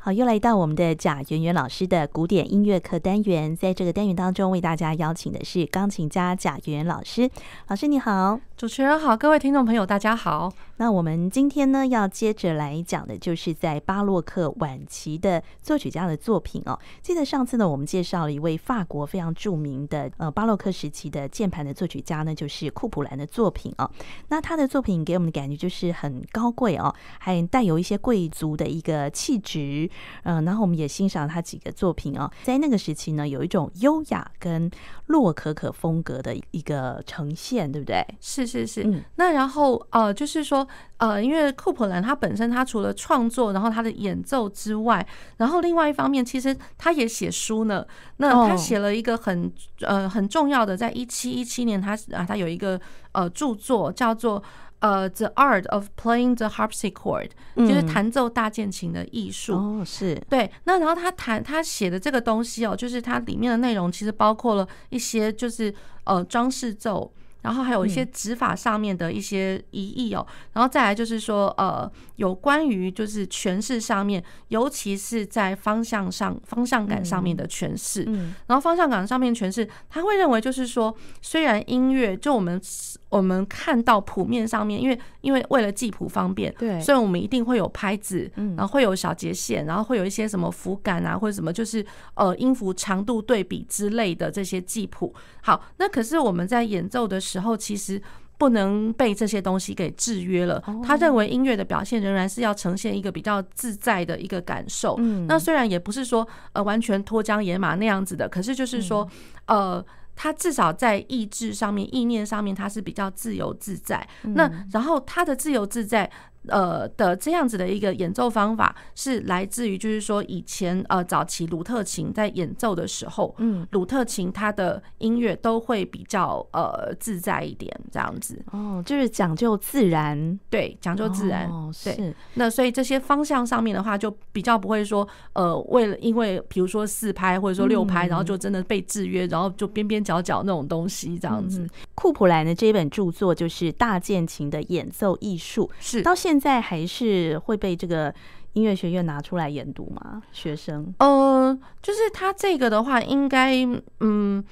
好，又来到我们的贾圆圆老师的古典音乐课单元，在这个单元当中，为大家邀请的是钢琴家贾圆圆老师。老师你好，主持人好，各位听众朋友大家好。那我们今天呢，要接着来讲的就是在巴洛克晚期的作曲家的作品哦。记得上次呢，我们介绍了一位法国非常著名的呃巴洛克时期的键盘的作曲家呢，就是库普兰的作品哦。那他的作品给我们的感觉就是很高贵哦，还带有一些贵族的一个气质。嗯，然后我们也欣赏他几个作品哦，在那个时期呢，有一种优雅跟洛可可风格的一个呈现，对不对？是是是。嗯，那然后呃，就是说呃，因为库普兰他本身他除了创作，然后他的演奏之外，然后另外一方面，其实他也写书呢。那他写了一个很呃很重要的，在一七一七年他啊他有一个呃著作叫做。呃、uh,，The Art of Playing the Harpsichord，、嗯、就是弹奏大键琴的艺术。哦，是对。那然后他弹他写的这个东西哦，就是它里面的内容其实包括了一些就是呃装饰奏。然后还有一些执法上面的一些疑义哦，然后再来就是说，呃，有关于就是诠释上面，尤其是在方向上、方向感上面的诠释。嗯，然后方向感上面诠释，他会认为就是说，虽然音乐就我们我们看到谱面上面，因为因为为了记谱方便，对，所以我们一定会有拍子，然后会有小节线，然后会有一些什么符感啊，或者什么就是呃音符长度对比之类的这些记谱。好，那可是我们在演奏的时候，其实不能被这些东西给制约了。他认为音乐的表现仍然是要呈现一个比较自在的一个感受。那虽然也不是说呃完全脱缰野马那样子的，可是就是说呃，他至少在意志上面、意念上面，他是比较自由自在。那然后他的自由自在。呃的这样子的一个演奏方法是来自于，就是说以前呃早期鲁特琴在演奏的时候，嗯，鲁特琴它的音乐都会比较呃自在一点，这样子哦，就是讲究自然，对，讲究自然，哦，对。是。那所以这些方向上面的话，就比较不会说呃为了因为比如说四拍或者说六拍，然后就真的被制约，然后就边边角角那种东西这样子。库普兰的这本著作就是大键琴的演奏艺术，是到现。现在还是会被这个音乐学院拿出来研读吗？学生？呃，就是他这个的话，应该嗯。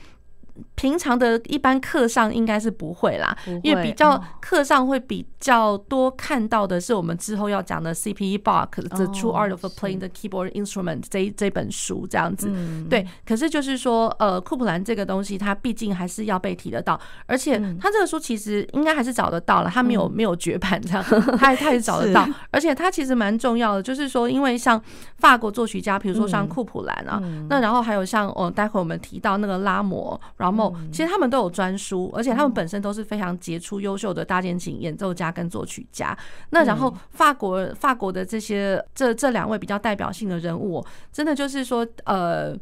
平常的一般课上应该是不会啦，因为比较课上会比较多看到的是我们之后要讲的 C.P.E. Bach The True Art of Playing the Keyboard Instrument 这这本书这样子。对，可是就是说，呃，库普兰这个东西，它毕竟还是要被提得到，而且它这个书其实应该还是找得到了，它没有没有绝版这样，他他也 找得到，而且它其实蛮重要的，就是说，因为像法国作曲家，比如说像库普兰啊，那然后还有像哦，待会我们提到那个拉摩。然后，其实他们都有专书，而且他们本身都是非常杰出、优秀的大键琴演奏家跟作曲家。那然后，法国法国的这些这这两位比较代表性的人物，真的就是说，呃。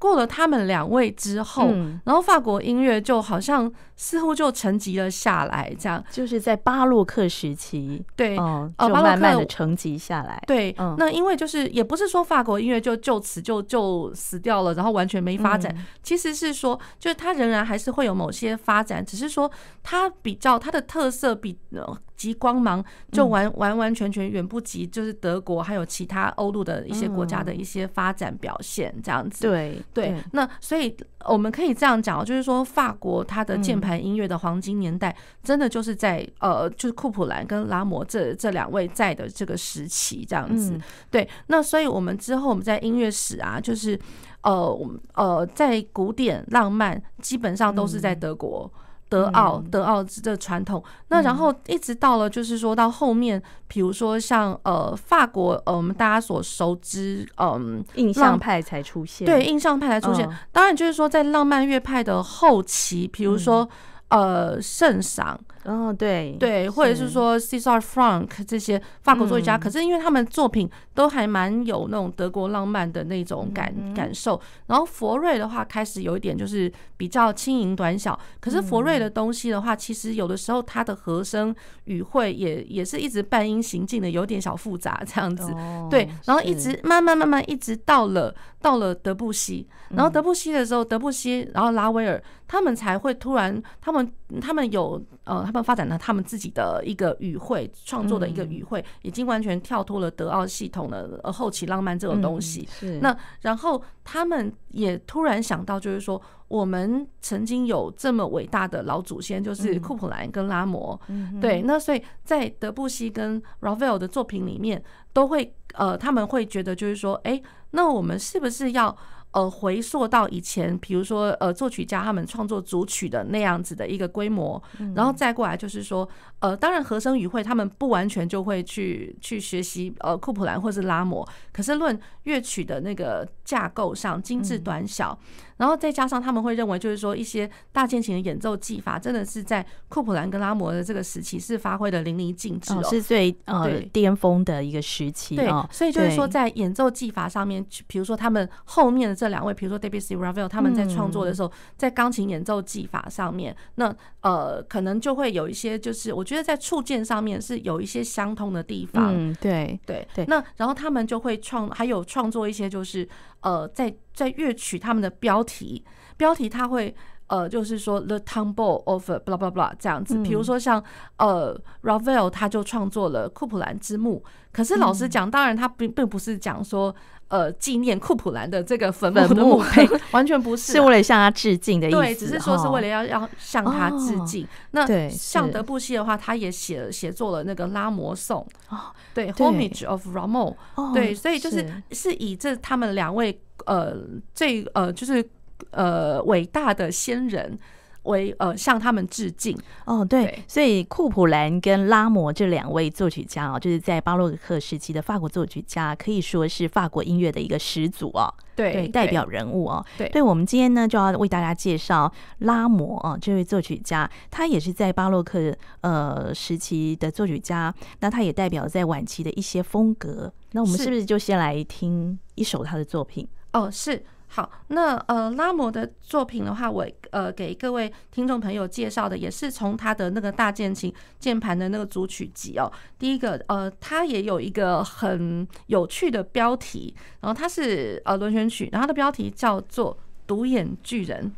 过了他们两位之后，嗯、然后法国音乐就好像似乎就沉寂了下来，这样就是在巴洛克时期，对，哦，就慢慢的沉寂下来。对，嗯、那因为就是也不是说法国音乐就就此就就死掉了，然后完全没发展，嗯、其实是说，就是它仍然还是会有某些发展，只是说它比较它的特色比。及光芒就完完完全全远不及，就是德国还有其他欧陆的一些国家的一些发展表现这样子。对对，那所以我们可以这样讲，就是说法国它的键盘音乐的黄金年代，真的就是在呃，就是库普兰跟拉摩这这两位在的这个时期这样子。对，那所以我们之后我们在音乐史啊，就是呃呃，在古典浪漫基本上都是在德国。德奥，德奥的传统，那然后一直到了，就是说到后面，比如说像呃法国，呃我们大家所熟知，嗯，印象派才出现，对，印象派才出现。当然就是说在浪漫乐派的后期，比如说呃圣桑。哦，对对，或者是说 Cesar Franck 这些法国作曲家，可是因为他们作品都还蛮有那种德国浪漫的那种感感受。然后佛瑞的话开始有一点就是比较轻盈短小，可是佛瑞的东西的话，其实有的时候它的和声语汇也也是一直半音行进的，有点小复杂这样子。对，然后一直慢慢慢慢一直到了到了德布西，然后德布西的时候，德布西然后拉威尔他们才会突然他们他们有呃。他们发展了他们自己的一个语汇创作的一个语汇，已经完全跳脱了德奥系统的呃后期浪漫这种东西。是那然后他们也突然想到，就是说我们曾经有这么伟大的老祖先，就是库普兰跟拉摩。对，那所以在德布西跟 Ravel 的作品里面，都会呃他们会觉得就是说，哎，那我们是不是要？呃，回溯到以前，比如说，呃，作曲家他们创作组曲的那样子的一个规模，然后再过来就是说，呃，当然和声与会他们不完全就会去去学习呃库普兰或是拉摩，可是论乐曲的那个架构上精致短小。然后再加上他们会认为，就是说一些大键琴的演奏技法，真的是在库普兰跟拉摩的这个时期是发挥的淋漓尽致，是最呃巅峰的一个时期。对，所以就是说在演奏技法上面，比如说他们后面的这两位，比如说 Debussy、Ravel，他们在创作的时候，在钢琴演奏技法上面，那呃可能就会有一些，就是我觉得在触键上面是有一些相通的地方。嗯，对对对。那然后他们就会创，还有创作一些就是。呃，在在乐曲他们的标题，标题他会呃，就是说 The Tambour of blah blah blah 这样子。比如说像呃 Ravel 他就创作了库普兰之墓。可是老实讲，当然他并并不是讲说呃纪念库普兰的这个坟墓的墓碑，完全不是，是为了向他致敬的意思。对，只是说是为了要要向他致敬。那像德布西的话，他也写写作了那个拉摩颂。对，Homage of Rameau。对，所以就是是以这他们两位呃最呃就是呃伟大的先人。为呃向他们致敬哦，对，所以库普兰跟拉摩这两位作曲家哦，就是在巴洛克时期的法国作曲家，可以说是法国音乐的一个始祖哦，对，对，代表人物哦，对，对，我们今天呢就要为大家介绍拉摩啊这位作曲家，他也是在巴洛克呃时期的作曲家，那他也代表在晚期的一些风格，那我们是不是就先来听一首他的作品？哦，是。好，那呃，拉摩的作品的话，我呃给各位听众朋友介绍的也是从他的那个大键琴键盘的那个组曲集哦。第一个呃，他也有一个很有趣的标题，然后它是呃轮旋曲，然后它的标题叫做《独眼巨人》。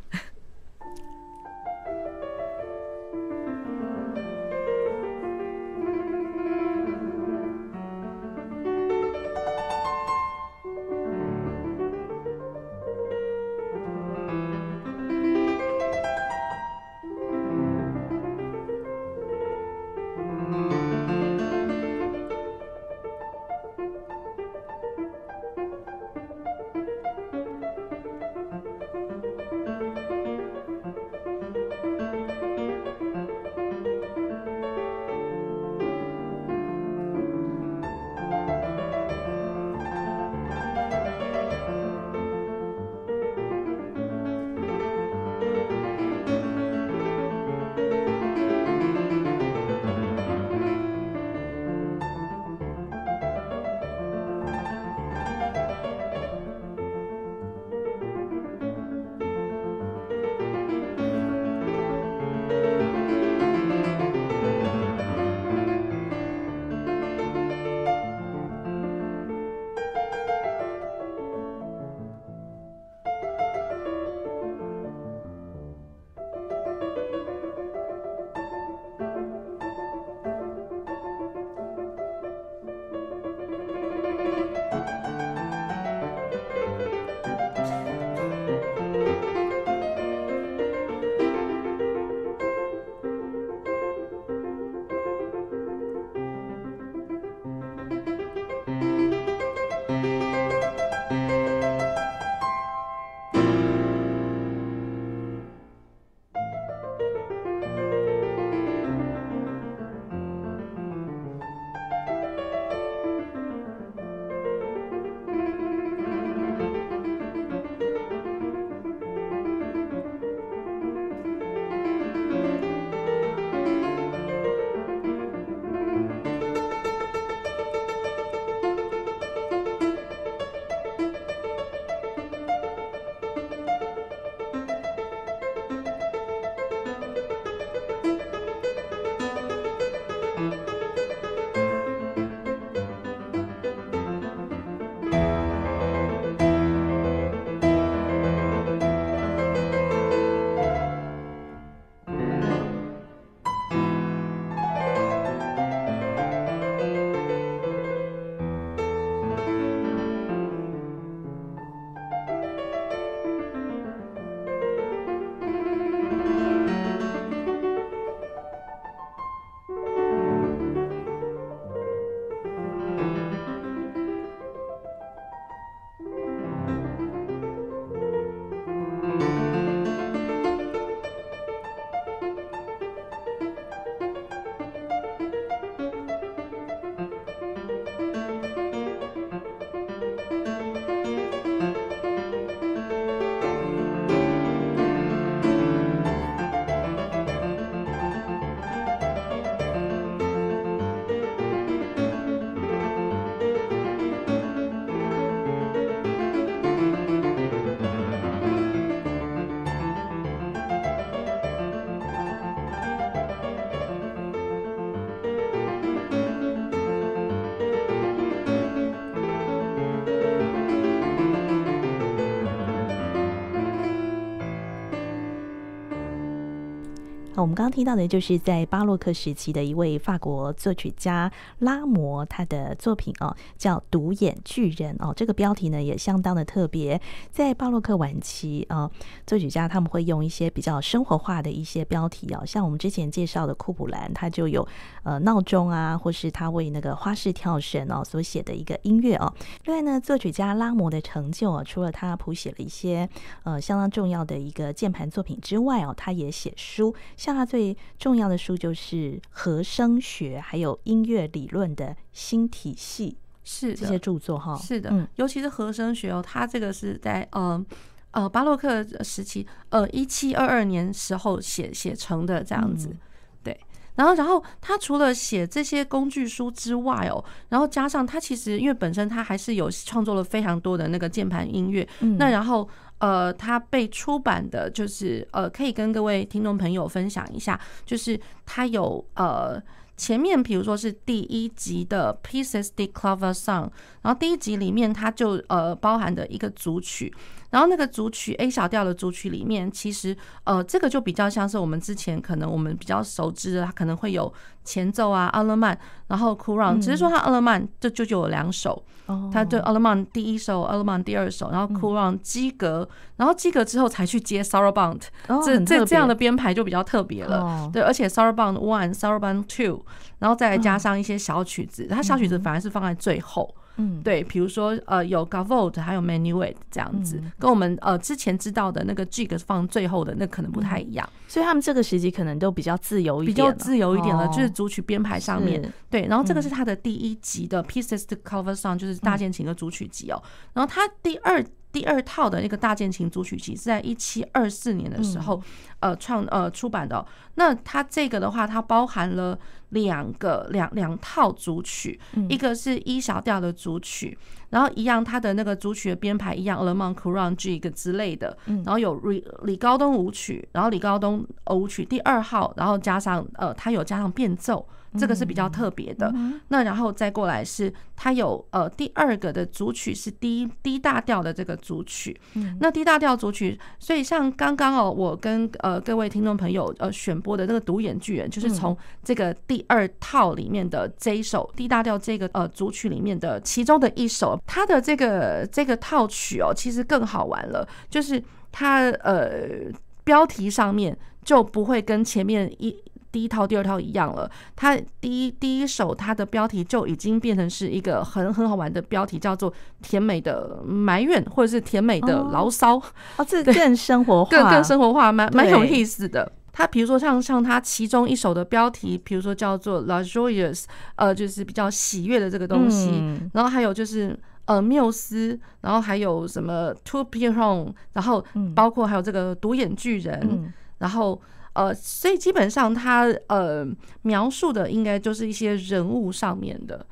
我们刚刚听到的就是在巴洛克时期的一位法国作曲家拉摩，他的作品哦，叫《独眼巨人》哦。这个标题呢也相当的特别。在巴洛克晚期啊，作曲家他们会用一些比较生活化的一些标题哦，像我们之前介绍的库普兰，他就有呃闹钟啊，或是他为那个花式跳绳哦所写的一个音乐哦。另外呢，作曲家拉摩的成就啊，除了他谱写了一些呃相当重要的一个键盘作品之外哦，他也写书。像他最重要的书就是和声学，还有音乐理论的新体系，是这些著作哈。是的，嗯，尤其是和声学哦，他这个是在呃呃巴洛克时期，呃一七二二年时候写写成的这样子。嗯、对，然后然后他除了写这些工具书之外哦，然后加上他其实因为本身他还是有创作了非常多的那个键盘音乐，嗯、那然后。呃，它被出版的，就是呃，可以跟各位听众朋友分享一下，就是它有呃。前面比如说是第一集的 Pieces de Clover Song 然后第一集里面它就呃包含的一个组曲，然后那个组曲 A 小调的组曲里面，其实呃这个就比较像是我们之前可能我们比较熟知的，它可能会有前奏啊，阿勒曼，然后 Courant，只是说它阿勒曼就就就有两首，它对阿勒曼第一首，阿勒曼第二首，然后 Courant 基格，然后基格之后才去接 Sarabande，这这这样的编排就比较特别了，对，而且 Sarabande one，Sarabande two。然后再加上一些小曲子，它小曲子反而是放在最后，嗯，对，比如说呃有 Gavotte 还有 Menuet 这样子，跟我们呃之前知道的那个 Gigue 放最后的那可能不太一样，所以他们这个时期可能都比较自由一点，比较自由一点了，就是组曲编排上面，对，然后这个是他的第一集的 Pieces to Clavecin，就是大键琴的组曲集哦，然后他第二。第二套的那个大键琴组曲集是在一七二四年的时候，呃创呃出版的。那它这个的话，它包含了两个两两套组曲，一个是一小调的组曲，然后一样它的那个组曲的编排一样，Allemande Courante Gigue 之类的，然后有李李高东舞曲，然后李高东舞曲第二号，然后加上呃它有加上变奏。这个是比较特别的，那然后再过来是它有呃第二个的组曲是 D D 大调的这个组曲，那 D 大调组曲，所以像刚刚哦，我跟呃各位听众朋友呃选播的那个独眼巨人，就是从这个第二套里面的这一首 D 大调这个呃组曲里面的其中的一首，它的这个这个套曲哦，其实更好玩了，就是它呃标题上面就不会跟前面一。第一套、第二套一样了。它第一第一首，它的标题就已经变成是一个很很好玩的标题，叫做“甜美的埋怨”或者是“甜美的牢骚”。哦，这更生活化，更更生活化，蛮蛮有意思的。它比如说像像它其中一首的标题，比如说叫做 “La Joyeuse”，呃，就是比较喜悦的这个东西。嗯、然后还有就是呃缪斯，然后还有什么 Toupiron，然后包括还有这个独眼巨人，嗯、然后。呃，所以基本上他呃描述的应该就是一些人物上面的，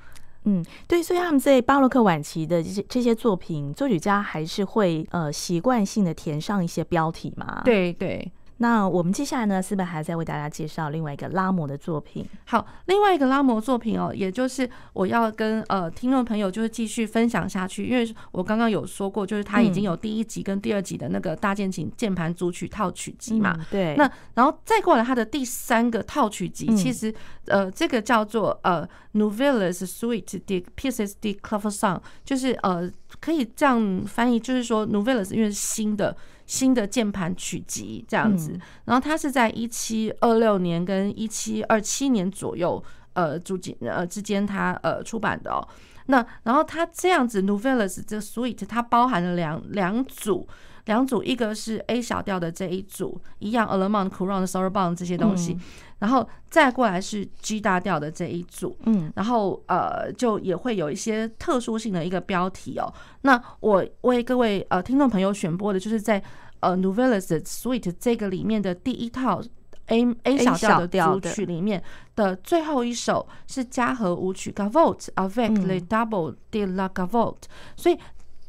嗯，对，所以他们在巴洛克晚期的这些这些作品，作曲家还是会呃习惯性的填上一些标题嘛，对对。那我们接下来呢，是不是还在为大家介绍另外一个拉摩的作品？好，另外一个拉摩作品哦，也就是我要跟呃听众朋友就是继续分享下去，因为我刚刚有说过，就是他已经有第一集跟第二集的那个大键琴键盘组曲套曲集嘛，嗯、对。那然后再过来他的第三个套曲集，其实呃这个叫做呃 Nouvelles Suites de Pieces de Clavier Song，就是呃可以这样翻译，就是说 Nouvelles 因为是新的。新的键盘曲集这样子，然后它是在一七二六年跟一七二七年左右，呃，之间呃之间它呃出版的哦。那然后它这样子，Nouvelles 这 Suite 它包含了两两组，两组，一个是 A 小调的这一组，一样 Allemande Courante Sarabande 这些东西，然后再过来是 G 大调的这一组，嗯，然后呃就也会有一些特殊性的一个标题哦。那我为各位呃听众朋友选播的就是在。呃，Nouvelles Suite 这个里面的第一套 A A 小调的组曲里面的最后一首是嘉禾舞曲 Gavotte avec le Double de la Gavotte，所以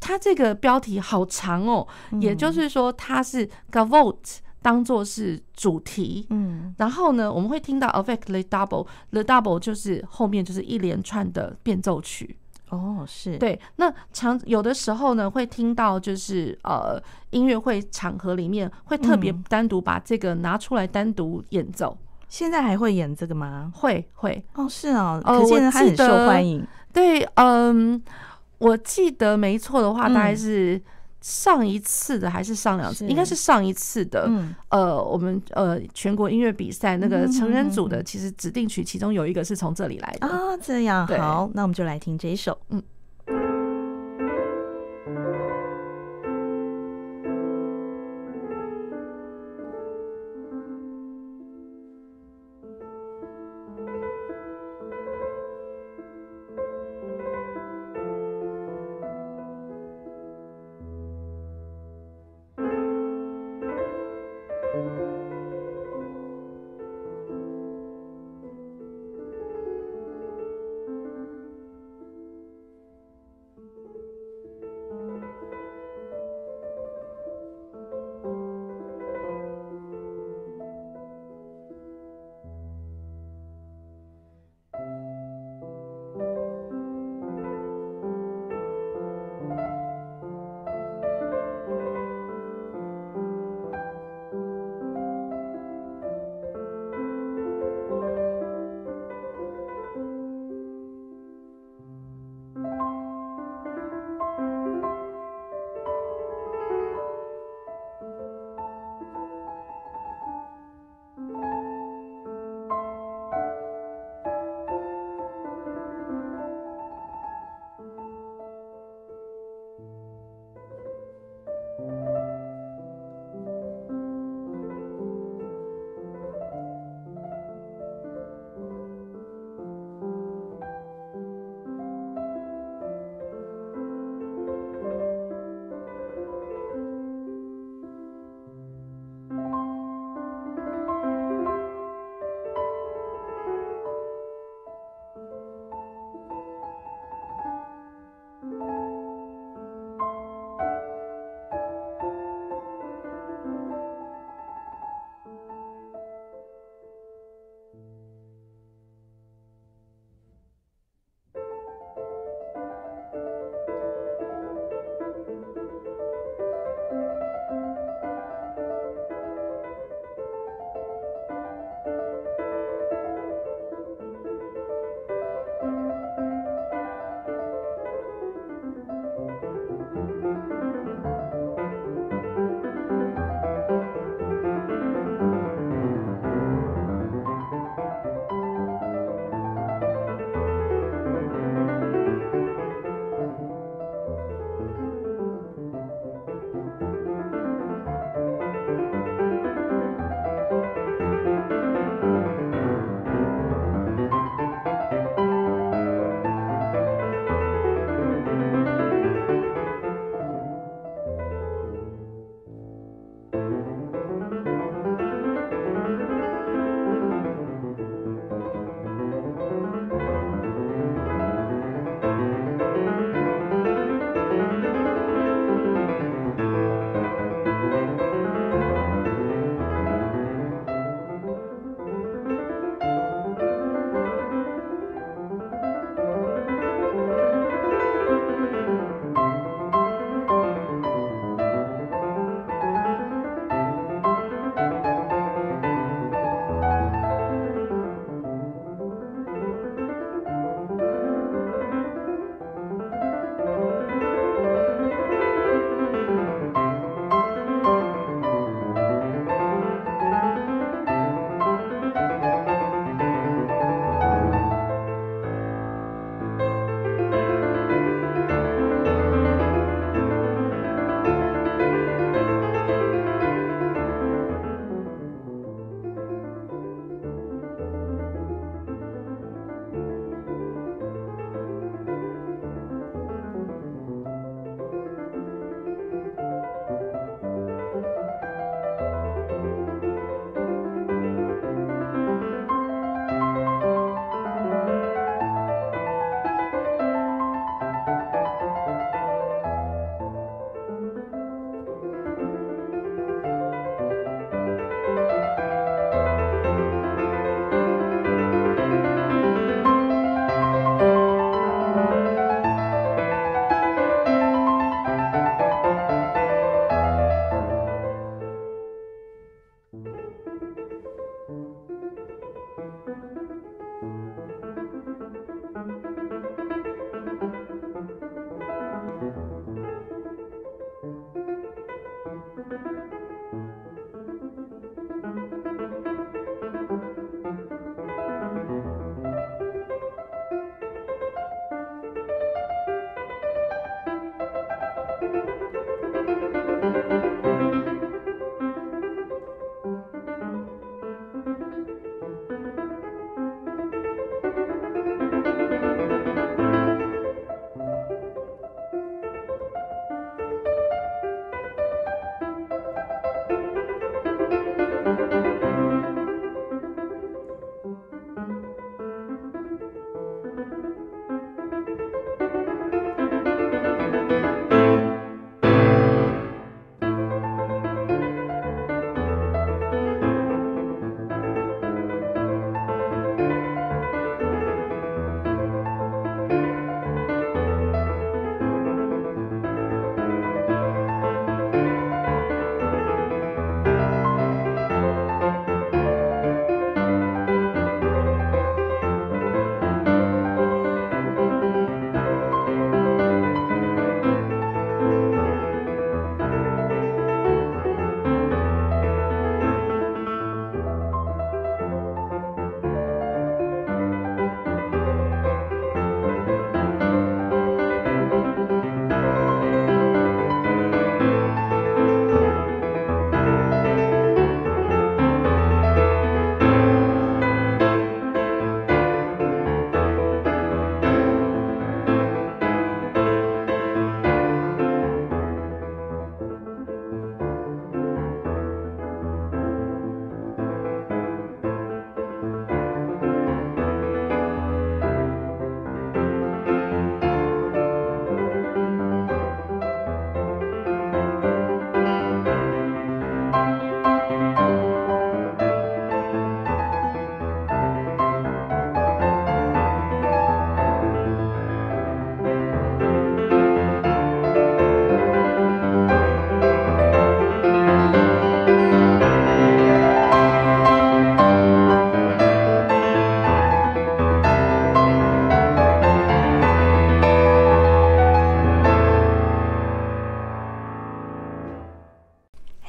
它这个标题好长哦，也就是说它是 Gavotte 当做是主题，嗯，然后呢，我们会听到 Avec the Double，the Double 就是后面就是一连串的变奏曲。哦，是对。那常有的时候呢，会听到就是呃音乐会场合里面会特别单独把这个拿出来单独演奏。嗯、现在还会演这个吗？会会哦，是啊，可见它很受欢迎。呃、对，嗯、呃，我记得没错的话，大概是。上一次的还是上两次？应该是上一次的。嗯、呃，我们呃全国音乐比赛那个成人组的，其实指定曲其中有一个是从这里来的啊。这样好，那我们就来听这一首。嗯。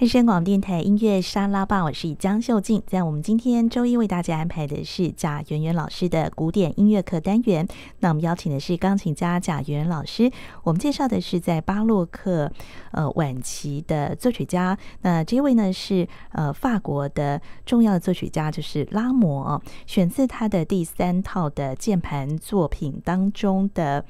汉声广播电台音乐沙拉吧，我是江秀静。在我们今天周一为大家安排的是贾圆圆老师的古典音乐课单元。那我们邀请的是钢琴家贾圆圆老师。我们介绍的是在巴洛克呃晚期的作曲家。那这位呢是呃法国的重要的作曲家，就是拉摩哦，选自他的第三套的键盘作品当中的。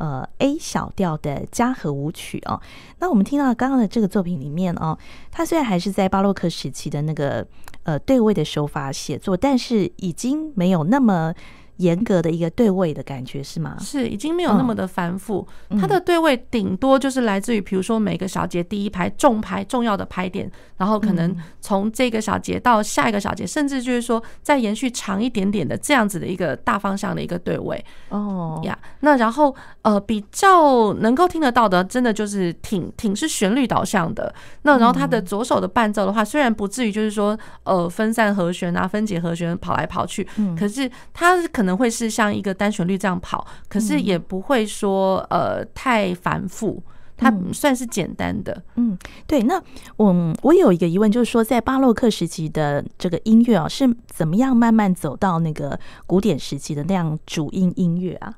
呃，A 小调的嘉禾舞曲哦，那我们听到刚刚的这个作品里面哦，它虽然还是在巴洛克时期的那个呃对位的手法写作，但是已经没有那么。严格的一个对位的感觉是吗？是，已经没有那么的繁复。它的对位顶多就是来自于，比如说每个小节第一排重拍重要的拍点，然后可能从这个小节到下一个小节，甚至就是说再延续长一点点的这样子的一个大方向的一个对位。哦呀，那然后呃比较能够听得到的，真的就是挺挺是旋律导向的。那然后它的左手的伴奏的话，虽然不至于就是说呃分散和弦啊、分解和弦跑来跑去，可是它可能。可能会是像一个单旋律这样跑，可是也不会说呃太繁复，它算是简单的。嗯，对。那我我有一个疑问，就是说在巴洛克时期的这个音乐啊，是怎么样慢慢走到那个古典时期的那样主音音乐啊？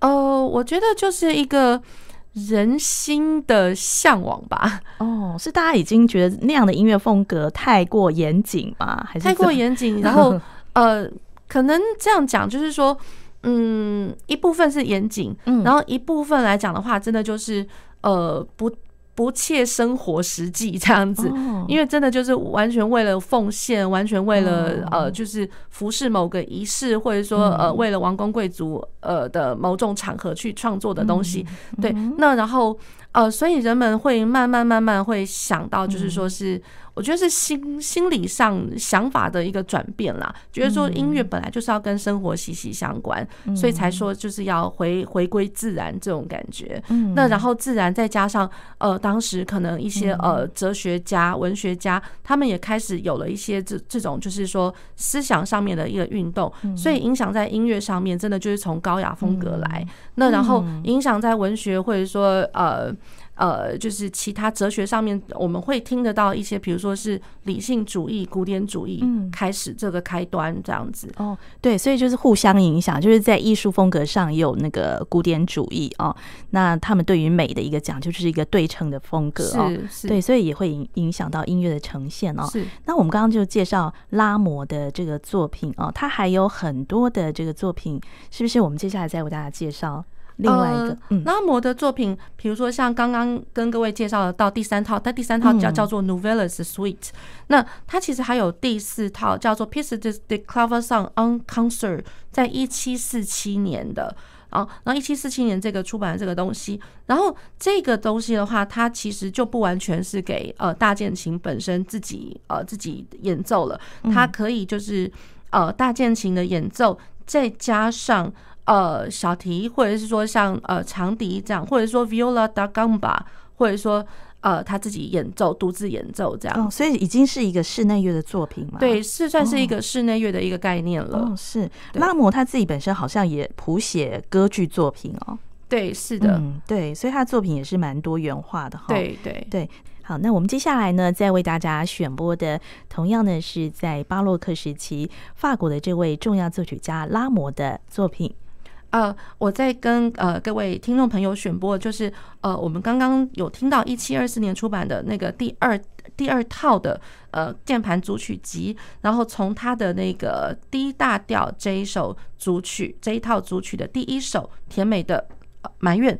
呃，我觉得就是一个人心的向往吧。哦，是大家已经觉得那样的音乐风格太过严谨吗？还是太过严谨？然后呃。可能这样讲，就是说，嗯，一部分是严谨，嗯，然后一部分来讲的话，真的就是呃，不不切生活实际这样子，因为真的就是完全为了奉献，完全为了呃，就是服侍某个仪式，或者说呃，为了王公贵族呃的某种场合去创作的东西，对，那然后呃，所以人们会慢慢慢慢会想到，就是说是。我觉得是心心理上想法的一个转变啦，觉得说音乐本来就是要跟生活息息相关，所以才说就是要回回归自然这种感觉。那然后自然再加上呃，当时可能一些呃哲学家、文学家，他们也开始有了一些这这种就是说思想上面的一个运动，所以影响在音乐上面真的就是从高雅风格来。那然后影响在文学或者说呃。呃，就是其他哲学上面，我们会听得到一些，比如说是理性主义、古典主义开始这个开端这样子。哦，对，所以就是互相影响，就是在艺术风格上也有那个古典主义哦。那他们对于美的一个讲究，就是一个对称的风格哦。对，所以也会影影响到音乐的呈现哦。是。那我们刚刚就介绍拉摩的这个作品哦，他还有很多的这个作品，是不是？我们接下来再为大家介绍。另外一个，嗯，拉摩的作品，比如说像刚刚跟各位介绍的到第三套，但第三套叫叫做 Nouvelles Suite，那它其实还有第四套叫做 Pièce de Clavecin en concert，在一七四七年的。啊，然后一七四七年这个出版的这个东西，然后这个东西的话，它其实就不完全是给呃大键琴本身自己呃自己演奏了，它可以就是呃大键琴的演奏再加上。呃，小提或者是说像呃长笛这样，或者说 viola da gamba，或者说呃他自己演奏，独自演奏这样。哦，所以已经是一个室内乐的作品嘛？对，是算是一个室内乐的一个概念了。哦，是拉摩他自己本身好像也谱写歌剧作品哦。对，是的，嗯，对，所以他的作品也是蛮多元化的哈。对对对。好，那我们接下来呢，再为大家选播的，同样呢是在巴洛克时期法国的这位重要作曲家拉摩的作品。呃，我在跟呃各位听众朋友选播，就是呃，我们刚刚有听到一七二四年出版的那个第二第二套的呃键盘组曲集，然后从他的那个 D 大调这一首组曲这一套组曲的第一首甜美的埋怨。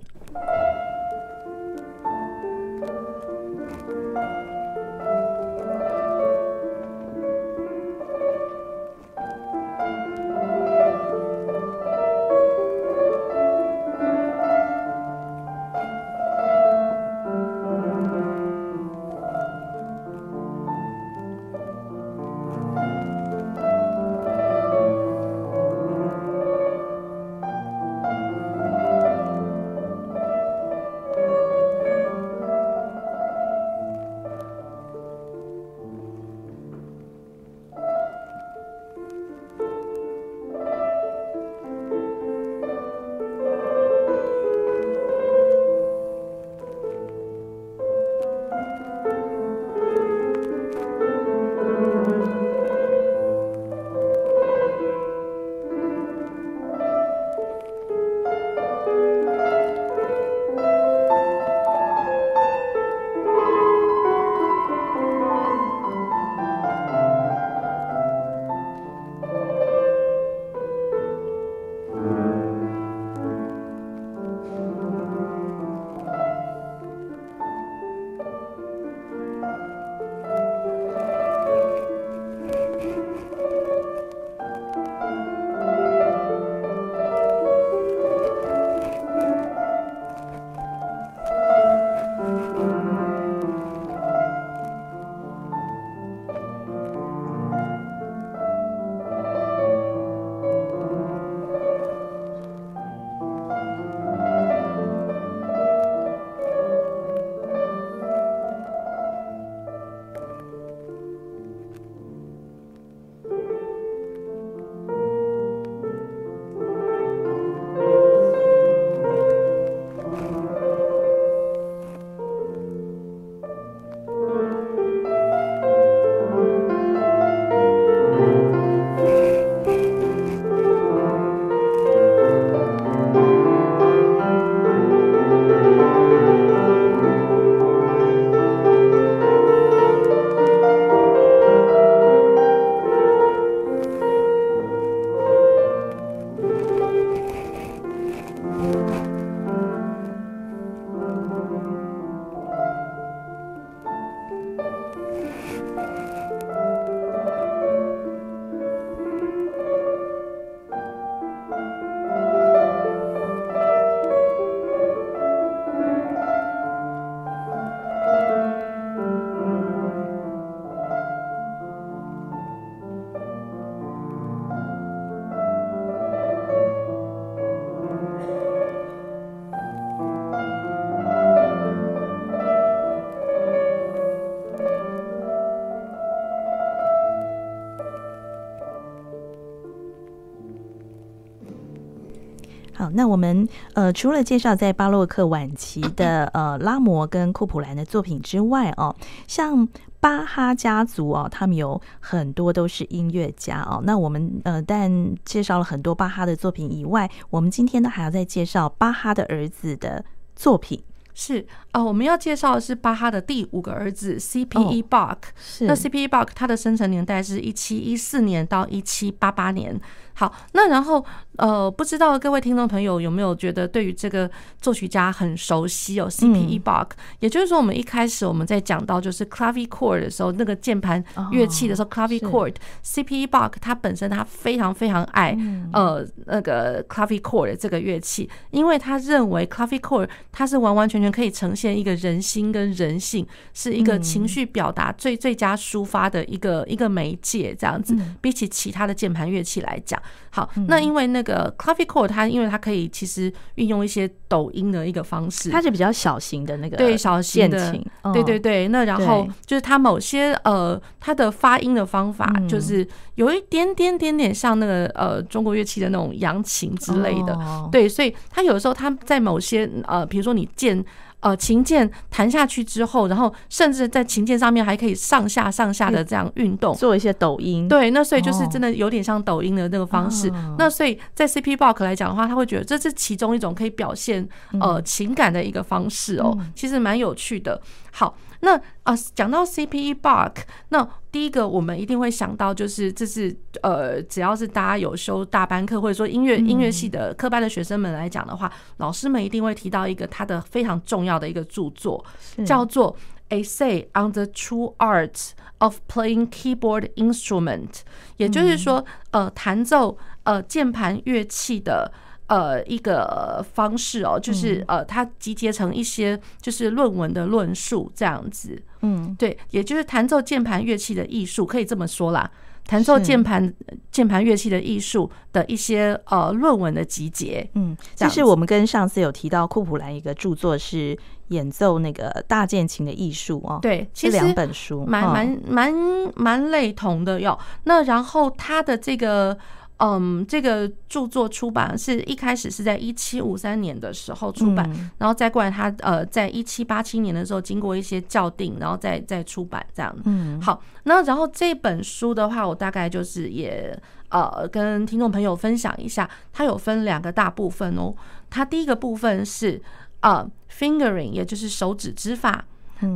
那我们呃除了介绍在巴洛克晚期的 呃拉摩跟库普兰的作品之外哦，像巴哈家族哦，他们有很多都是音乐家哦。那我们呃但介绍了很多巴哈的作品以外，我们今天呢还要再介绍巴哈的儿子的作品。是啊、呃，我们要介绍的是巴哈的第五个儿子 C.P.E. Bach、哦。是那 C.P.E. Bach 他的生辰年代是一七一四年到一七八八年。好，那然后呃，不知道各位听众朋友有没有觉得对于这个作曲家很熟悉哦？C.P.E. Bach，也就是说，我们一开始我们在讲到就是 clavichord 的时候，那个键盘乐器的时候，clavichord，C.P.E. Bach 他本身他非常非常爱呃那个 clavichord 这个乐器，因为他认为 clavichord 它是完完全全可以呈现一个人心跟人性，是一个情绪表达最最佳抒发的一个一个媒介，这样子，比起其他的键盘乐器来讲。好，那因为那个 clavichord 它因为它可以其实运用一些抖音的一个方式，它是比较小型的那个对小型的，对对对。那然后就是它某些呃它的发音的方法，就是有一点点点点像那个呃中国乐器的那种扬琴之类的，对，所以它有的时候它在某些呃比如说你键。呃，琴键弹下去之后，然后甚至在琴键上面还可以上下上下的这样运动，做一些抖音。对，那所以就是真的有点像抖音的那个方式。那所以在 C.P. Bach 来讲的话，他会觉得这是其中一种可以表现呃情感的一个方式哦，其实蛮有趣的。好。那啊，讲到 C.P.E. Bach，那第一个我们一定会想到就是，这是呃，只要是大家有修大班课或者说音乐音乐系的科班的学生们来讲的话，老师们一定会提到一个他的非常重要的一个著作，叫做《Essay on the True Art of Playing Keyboard Instrument》，也就是说，呃，弹奏呃键盘乐器的。呃，一个方式哦，就是呃，它集结成一些就是论文的论述这样子，嗯，对，也就是弹奏键盘乐器的艺术，可以这么说啦，弹奏键盘键盘乐器的艺术的一些呃论文的集结，嗯，其实我们跟上次有提到库普兰一个著作是演奏那个大键琴的艺术哦，对，其实两本书蛮蛮蛮蛮类同的哟。那然后他的这个。嗯，这个著作出版是一开始是在一七五三年的时候出版，嗯、然后再过来他呃，在一七八七年的时候经过一些校订，然后再再出版这样。嗯，好，那然后这本书的话，我大概就是也呃跟听众朋友分享一下，它有分两个大部分哦。它第一个部分是呃 fingering，也就是手指指法，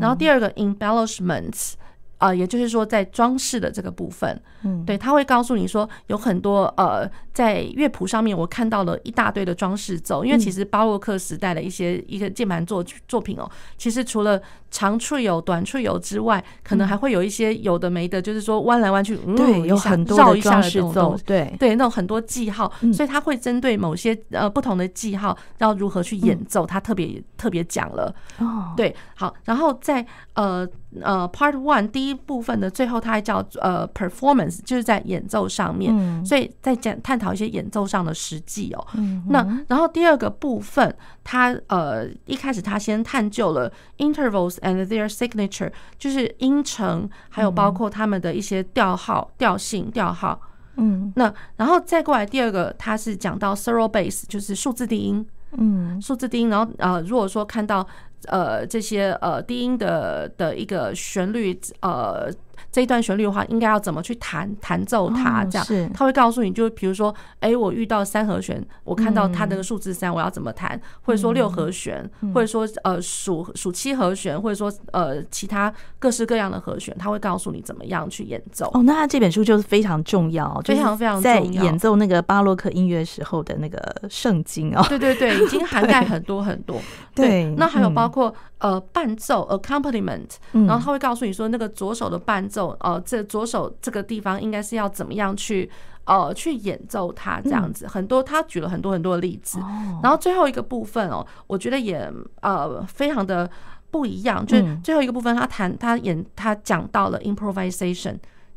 然后第二个 embellishments。呃，也就是说，在装饰的这个部分，嗯，对，他会告诉你说，有很多呃，在乐谱上面我看到了一大堆的装饰奏，因为其实巴洛克时代的一些一个键盘作作品哦，其实除了长 trio、短 trio 之外，可能还会有一些有的没的，就是说弯来弯去，嗯，对，有很多的装饰奏，对。对，那种很多记号，所以他会针对某些呃不同的记号要如何去演奏，他特别特别讲了，哦，对，好，然后在呃。呃，Part One 第一部分的最后，它还叫呃 Performance，就是在演奏上面，嗯、所以在讲探讨一些演奏上的实际哦。嗯、那然后第二个部分，它呃一开始它先探究了 Intervals and their signature，就是音程，还有包括他们的一些调号、调性、调号。嗯，那然后再过来第二个，它是讲到 Thorough Bass，就是数字低音。嗯，数字低音，然后呃，如果说看到。呃，这些呃低音的的一个旋律，呃。这一段旋律的话，应该要怎么去弹弹奏它？这样，他会告诉你，就比如说，哎，我遇到三和弦，我看到它那个数字三，我要怎么弹？或者说六和弦，或者说呃数数七和弦，或者说呃其他各式各样的和弦，他会告诉你怎么样去演奏。哦，那他这本书就是非常重要，非常非常重要，在演奏那个巴洛克音乐时候的那个圣经哦。对对对，已经涵盖很多很多。对，那还有包括呃伴奏 accompaniment，然后他会告诉你说，那个左手的伴奏。呃，这左手这个地方应该是要怎么样去呃去演奏它这样子，很多他举了很多很多的例子，然后最后一个部分哦，我觉得也呃非常的不一样，就是最后一个部分他弹他演他讲到了 improvisation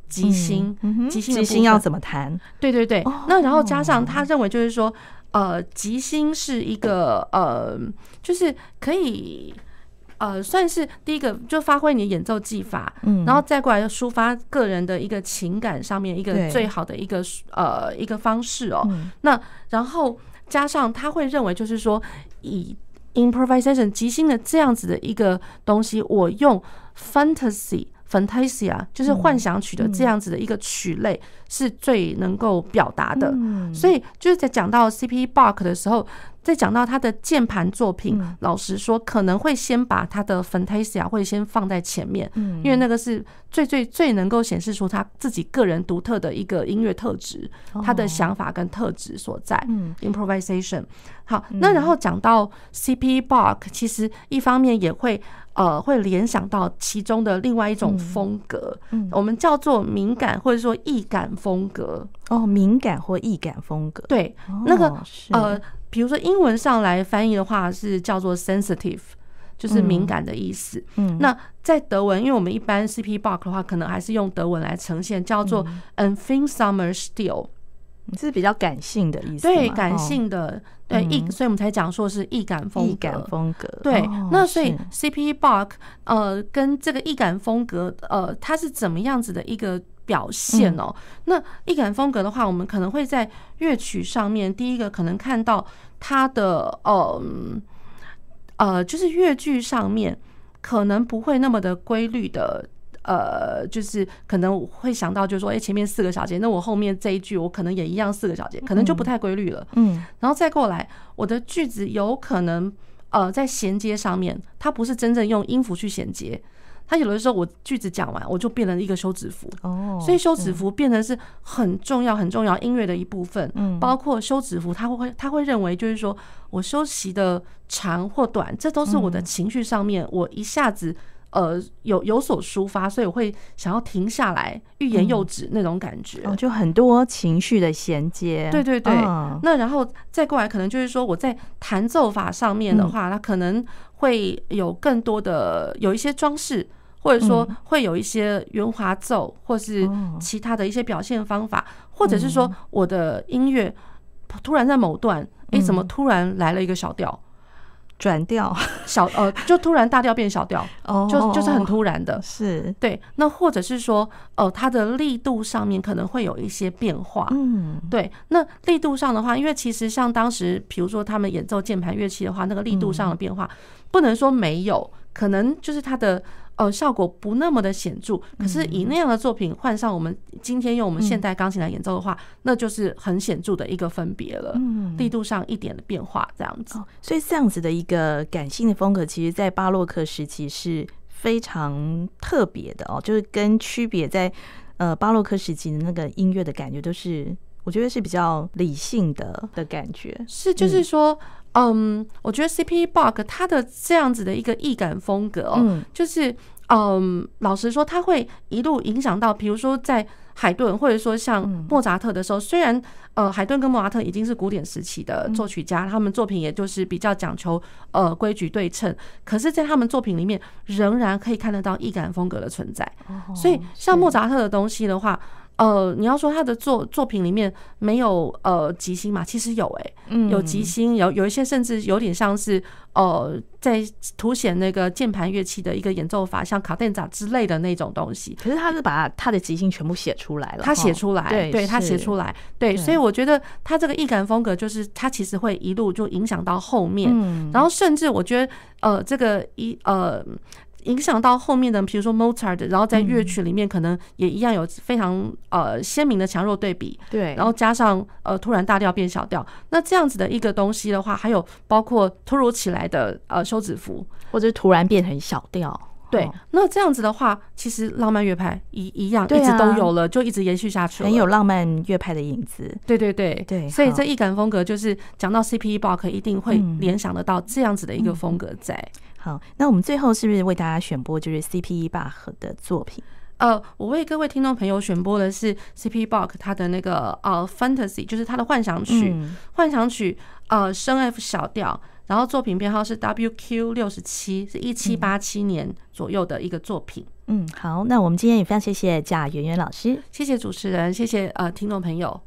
即兴，即兴即兴要怎么弹？对对对，那然后加上他认为就是说呃即兴是一个呃就是可以。呃，算是第一个，就发挥你的演奏技法，嗯，然后再过来就抒发个人的一个情感上面一个最好的一个呃一个方式哦。那然后加上他会认为就是说以 improvisation 即兴的这样子的一个东西，我用 fantasy。Fantasia 就是幻想曲的这样子的一个曲类是最能够表达的，所以就是在讲到 C.P. Bach 的时候。在讲到他的键盘作品，老实说，可能会先把他的 Fantasia 会先放在前面，嗯因为那个是最最最能够显示出他自己个人独特的一个音乐特质，他的想法跟特质所在。Improvisation。好，那然后讲到 C.P. Bach，其实一方面也会呃会联想到其中的另外一种风格，我们叫做敏感或者说易感风格。哦，敏感或易感风格。对，那个呃。比如说英文上来翻译的话是叫做 sensitive，就是敏感的意思。嗯，那在德文，因为我们一般 C.P. Bach 的话，可能还是用德文来呈现，叫做 empfindsamer still”，是比较感性的意思。对，感性的，对易，所以我们才讲说是易感风格。易感风格。对，那所以 C.P. Bach 呃，跟这个易感风格呃，它是怎么样子的一个？表现哦，那易感风格的话，我们可能会在乐曲上面，第一个可能看到它的呃呃，就是乐句上面可能不会那么的规律的，呃，就是可能会想到就是说，哎，前面四个小节，那我后面这一句我可能也一样四个小节，可能就不太规律了。嗯，然后再过来，我的句子有可能呃在衔接上面，它不是真正用音符去衔接。他有的时候，我句子讲完，我就变成一个休止符哦，所以休止符变成是很重要、很重要音乐的一部分。嗯，包括休止符，他会他会认为就是说我休息的长或短，这都是我的情绪上面，我一下子呃有有所抒发，所以我会想要停下来，欲言又止那种感觉。哦，就很多情绪的衔接。对对对。那然后再过来，可能就是说我在弹奏法上面的话，它可能会有更多的有一些装饰。或者说会有一些圆滑奏，或是其他的一些表现方法，或者是说我的音乐突然在某段，哎，怎么突然来了一个小调，转调，小呃，就突然大调变小调，就就是很突然的，是。对。那或者是说，呃，它的力度上面可能会有一些变化，嗯，对。那力度上的话，因为其实像当时，比如说他们演奏键盘乐器的话，那个力度上的变化，不能说没有，可能就是它的。呃，效果不那么的显著，可是以那样的作品换上我们今天用我们现代钢琴来演奏的话，那就是很显著的一个分别了。嗯，力度上一点的变化这样子。所以这样子的一个感性的风格，其实在巴洛克时期是非常特别的哦，就是跟区别在呃巴洛克时期的那个音乐的感觉都是，我觉得是比较理性的的感觉。是，就是说。嗯，我觉得 C.P. Bach 他的这样子的一个易感风格哦，就是嗯，老实说，他会一路影响到，比如说在海顿，或者说像莫扎特的时候，虽然呃，海顿跟莫扎特已经是古典时期的作曲家，他们作品也就是比较讲求呃规矩对称，可是，在他们作品里面仍然可以看得到易感风格的存在。所以，像莫扎特的东西的话。呃，你要说他的作作品里面没有呃吉星嘛？其实有哎、欸，有吉星，有有一些甚至有点像是呃在凸显那个键盘乐器的一个演奏法，像卡顿扎之类的那种东西。可是他是把他的吉星全部写出来了，他写出来，对，对他写出来，对，所以我觉得他这个易感风格就是他其实会一路就影响到后面，然后甚至我觉得呃这个一呃。影响到后面的，比如说 Mozart，然后在乐曲里面可能也一样有非常呃鲜明的强弱对比，对，然后加上呃突然大调变小调，那这样子的一个东西的话，还有包括突如其来的呃休止符，或者突然变成小调，对，那这样子的话，其实浪漫乐派一一样一直都有了，就一直延续下去了，很有浪漫乐派的影子，对对对对，所以这一感风格就是讲到 C.P.E. Bach 一定会联想得到这样子的一个风格在。好，那我们最后是不是为大家选播就是 C.P. Bach 的作品？呃，我为各位听众朋友选播的是 C.P. Bach 他的那个呃 Fantasy，就是他的幻想曲，嗯、幻想曲呃升 F 小调，然后作品编号是 W.Q. 六十七，是一七八七年左右的一个作品。嗯，好，那我们今天也非常谢谢贾圆圆老师，谢谢主持人，谢谢呃听众朋友。